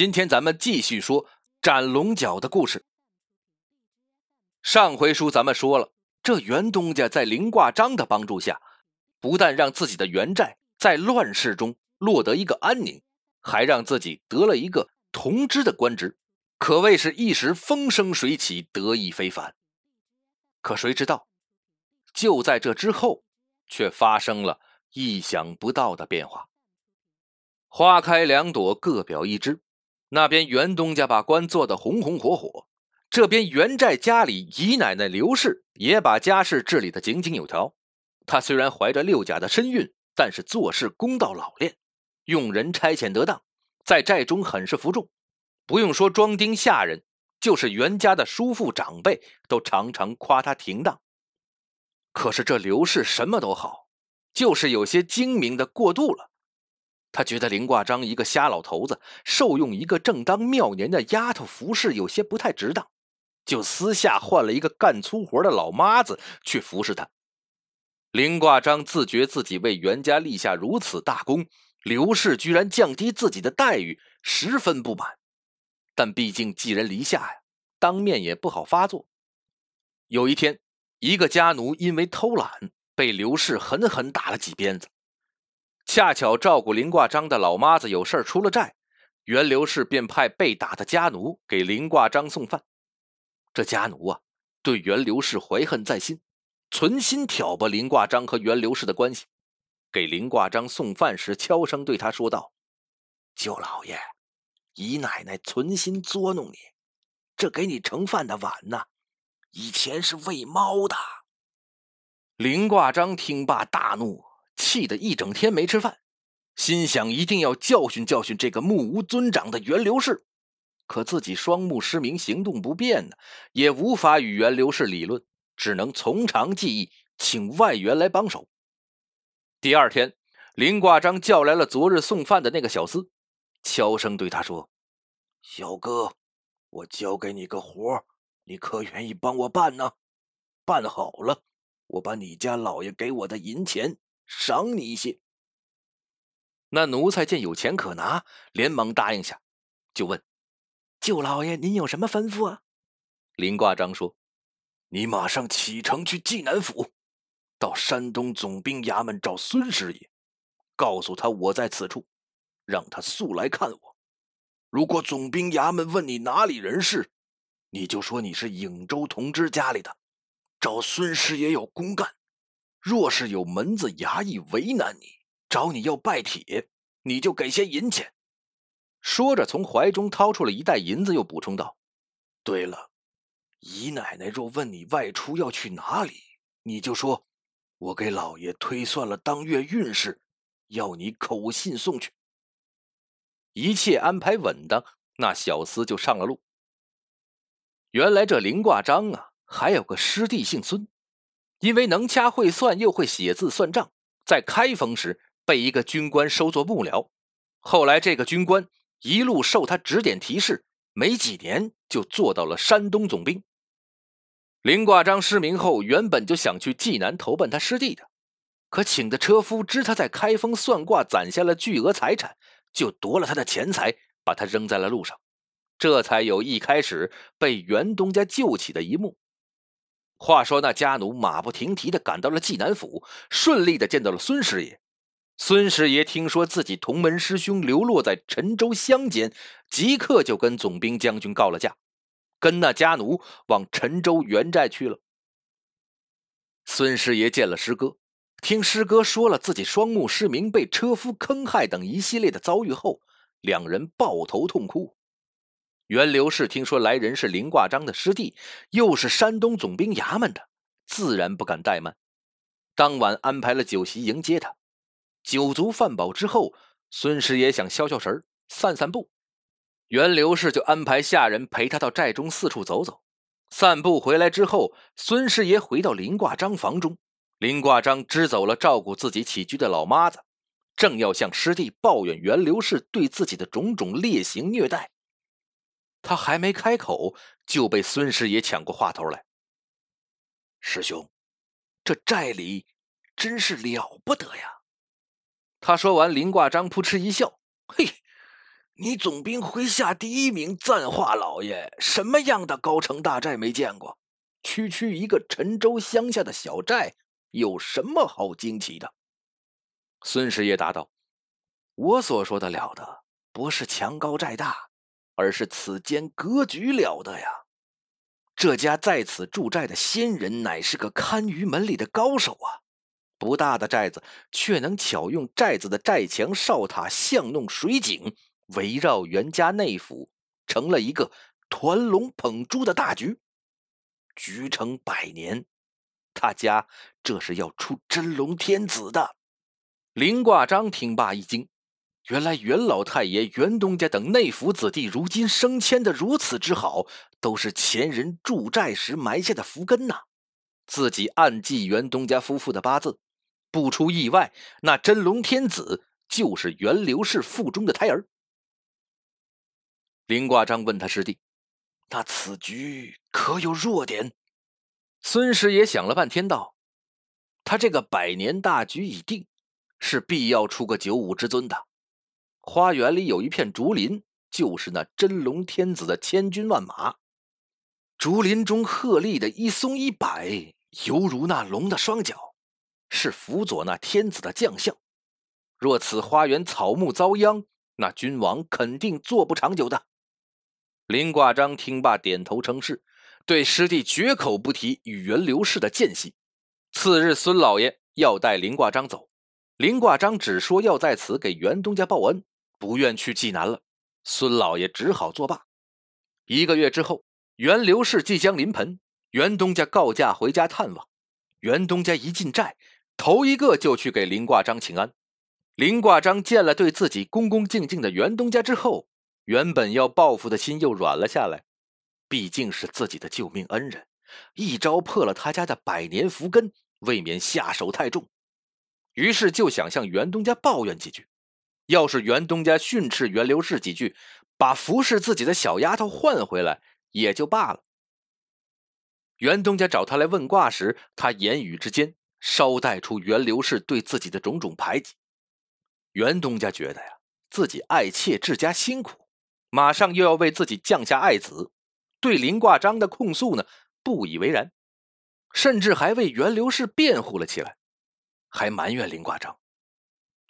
今天咱们继续说斩龙角的故事。上回书咱们说了，这袁东家在林挂章的帮助下，不但让自己的元寨在乱世中落得一个安宁，还让自己得了一个同知的官职，可谓是一时风生水起，得意非凡。可谁知道，就在这之后，却发生了意想不到的变化。花开两朵，各表一枝。那边袁东家把官做得红红火火，这边袁寨家里姨奶奶刘氏也把家事治理得井井有条。她虽然怀着六甲的身孕，但是做事公道老练，用人差遣得当，在寨中很是服众。不用说庄丁下人，就是袁家的叔父长辈都常常夸他停当。可是这刘氏什么都好，就是有些精明的过度了。他觉得林挂章一个瞎老头子受用一个正当妙年的丫头服侍有些不太值当，就私下换了一个干粗活的老妈子去服侍他。林挂章自觉自己为袁家立下如此大功，刘氏居然降低自己的待遇，十分不满。但毕竟寄人篱下呀，当面也不好发作。有一天，一个家奴因为偷懒，被刘氏狠狠打了几鞭子。恰巧照顾林挂章的老妈子有事出了寨，袁刘氏便派被打的家奴给林挂章送饭。这家奴啊，对袁刘氏怀恨在心，存心挑拨林挂章和袁刘氏的关系。给林挂章送饭时，悄声对他说道：“舅老爷，姨奶奶存心捉弄你，这给你盛饭的碗呢，以前是喂猫的。”林挂章听罢大怒。气得一整天没吃饭，心想一定要教训教训这个目无尊长的袁刘氏。可自己双目失明，行动不便呢，也无法与袁刘氏理论，只能从长计议，请外援来帮手。第二天，林挂章叫来了昨日送饭的那个小厮，悄声对他说：“小哥，我交给你个活你可愿意帮我办呢？办好了，我把你家老爷给我的银钱。”赏你一些。那奴才见有钱可拿，连忙答应下，就问：“舅老爷，您有什么吩咐啊？”林挂章说：“你马上启程去济南府，到山东总兵衙门找孙师爷，告诉他我在此处，让他速来看我。如果总兵衙门问你哪里人士，你就说你是颍州同知家里的，找孙师爷有公干。”若是有门子衙役为难你，找你要拜帖，你就给些银钱。说着，从怀中掏出了一袋银子，又补充道：“对了，姨奶奶若问你外出要去哪里，你就说，我给老爷推算了当月运势，要你口信送去。一切安排稳当，那小厮就上了路。原来这林挂章啊，还有个师弟姓孙。”因为能掐会算，又会写字算账，在开封时被一个军官收作幕僚。后来这个军官一路受他指点提示，没几年就做到了山东总兵。林挂章失明后，原本就想去济南投奔他师弟的，可请的车夫知他在开封算卦攒下了巨额财产，就夺了他的钱财，把他扔在了路上，这才有一开始被袁东家救起的一幕。话说，那家奴马不停蹄的赶到了济南府，顺利的见到了孙师爷。孙师爷听说自己同门师兄流落在陈州乡间，即刻就跟总兵将军告了假，跟那家奴往陈州原寨去了。孙师爷见了师哥，听师哥说了自己双目失明、被车夫坑害等一系列的遭遇后，两人抱头痛哭。袁刘氏听说来人是林挂章的师弟，又是山东总兵衙门的，自然不敢怠慢。当晚安排了酒席迎接他。酒足饭饱之后，孙师爷想消消神散散步。袁刘氏就安排下人陪他到寨中四处走走。散步回来之后，孙师爷回到林挂章房中，林挂章支走了照顾自己起居的老妈子，正要向师弟抱怨袁刘氏对自己的种种劣行虐待。他还没开口，就被孙师爷抢过话头来。师兄，这寨里真是了不得呀！他说完，林挂章扑哧一笑：“嘿，你总兵麾下第一名赞化老爷，什么样的高城大寨没见过？区区一个陈州乡下的小寨，有什么好惊奇的？”孙师爷答道：“我所说的了得，不是墙高寨大，而是此间格局了得呀。这家在此驻寨的仙人，乃是个看舆门里的高手啊。不大的寨子，却能巧用寨子的寨墙、哨塔、巷弄、水井，围绕袁家内府，成了一个团龙捧珠的大局。局成百年，他家这是要出真龙天子的。”林挂章听罢一惊，原来袁老太爷、袁东家等内府子弟如今升迁的如此之好，都是前人驻寨时埋下的福根呐。自己暗记袁东家夫妇的八字，不出意外，那真龙天子就是袁刘氏腹中的胎儿。林挂章问他师弟：“那此局可有弱点？”孙师爷想了半天道：“他这个百年大局已定。”是必要出个九五之尊的。花园里有一片竹林，就是那真龙天子的千军万马。竹林中鹤立的一松一柏，犹如那龙的双脚，是辅佐那天子的将相。若此花园草木遭殃，那君王肯定坐不长久的。林挂章听罢，点头称是，对师弟绝口不提与袁刘氏的间隙。次日，孙老爷要带林挂章走。林挂章只说要在此给袁东家报恩，不愿去济南了。孙老爷只好作罢。一个月之后，袁刘氏即将临盆，袁东家告假回家探望。袁东家一进寨，头一个就去给林挂章请安。林挂章见了对自己恭恭敬敬的袁东家之后，原本要报复的心又软了下来。毕竟是自己的救命恩人，一招破了他家的百年福根，未免下手太重。于是就想向袁东家抱怨几句，要是袁东家训斥袁刘氏几句，把服侍自己的小丫头换回来也就罢了。袁东家找他来问卦时，他言语之间捎带出袁刘氏对自己的种种排挤。袁东家觉得呀，自己爱妾治家辛苦，马上又要为自己降下爱子，对林挂章的控诉呢不以为然，甚至还为袁刘氏辩护了起来。还埋怨林挂章：“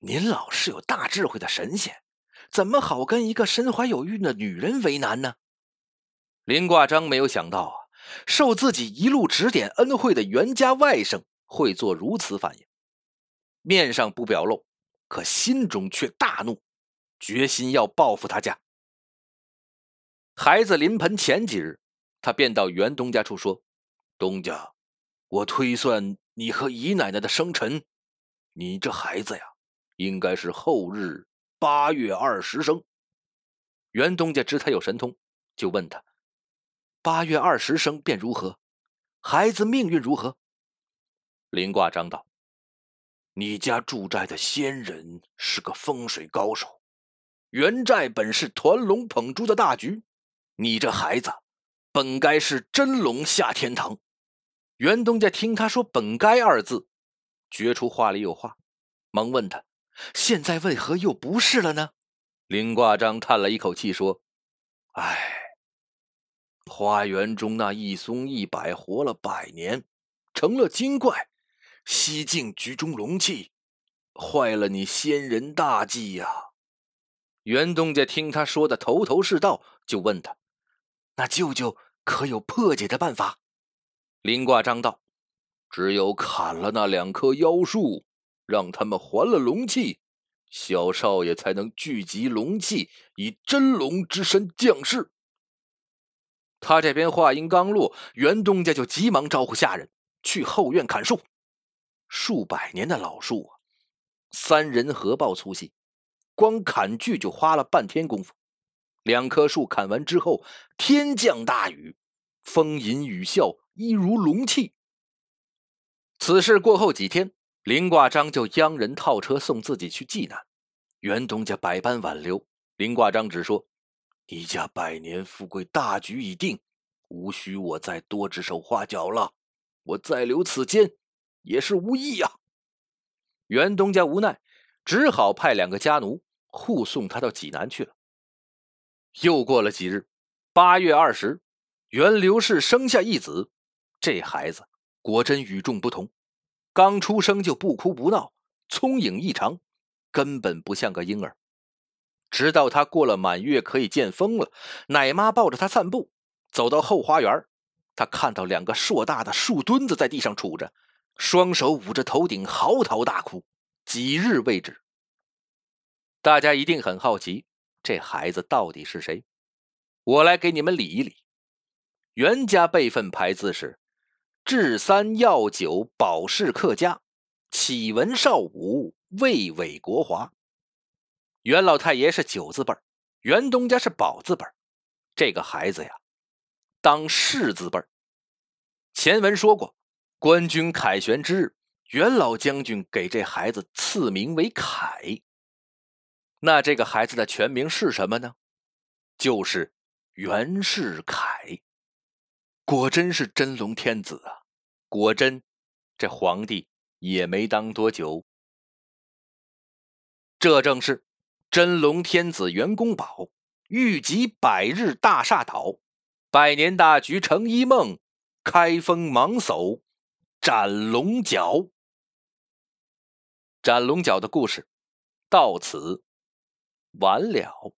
您老是有大智慧的神仙，怎么好跟一个身怀有孕的女人为难呢？”林挂章没有想到啊，受自己一路指点恩惠的袁家外甥会做如此反应，面上不表露，可心中却大怒，决心要报复他家。孩子临盆前几日，他便到袁东家处说：“东家，我推算。”你和姨奶奶的生辰，你这孩子呀，应该是后日八月二十生。袁东家知他有神通，就问他：八月二十生便如何？孩子命运如何？林挂章道：你家住寨的仙人是个风水高手，袁寨本是团龙捧珠的大局，你这孩子本该是真龙下天堂。袁东家听他说“本该”二字，觉出话里有话，忙问他：“现在为何又不是了呢？”林挂章叹了一口气说：“唉，花园中那一松一柏活了百年，成了精怪，吸尽局中龙气，坏了你仙人大计呀！”袁东家听他说的头头是道，就问他：“那舅舅可有破解的办法？”林挂章道：“只有砍了那两棵妖树，让他们还了龙气，小少爷才能聚集龙气，以真龙之身降世。”他这边话音刚落，袁东家就急忙招呼下人去后院砍树。数百年的老树啊，三人合抱粗细，光砍锯就花了半天功夫。两棵树砍完之后，天降大雨，风吟雨啸。一如龙气。此事过后几天，林挂章就央人套车送自己去济南。袁东家百般挽留，林挂章只说：“你家百年富贵大局已定，无需我再多指手画脚了。我再留此间也是无益呀。”袁东家无奈，只好派两个家奴护送他到济南去了。又过了几日，八月二十，袁刘氏生下一子。这孩子果真与众不同，刚出生就不哭不闹，聪颖异常，根本不像个婴儿。直到他过了满月可以见风了，奶妈抱着他散步，走到后花园，他看到两个硕大的树墩子在地上杵着，双手捂着头顶，嚎啕大哭，几日未止。大家一定很好奇，这孩子到底是谁？我来给你们理一理。袁家辈分排字是：治三药九保氏客家，启文少武魏伟国华。袁老太爷是九字辈袁东家是宝字辈这个孩子呀，当世字辈前文说过，官军凯旋之日，袁老将军给这孩子赐名为凯。那这个孩子的全名是什么呢？就是袁世凯。果真是真龙天子啊！果真，这皇帝也没当多久。这正是真龙天子袁公宝，御极百日大厦倒，百年大局成一梦，开封芒叟斩龙角。斩龙角的故事到此。完了。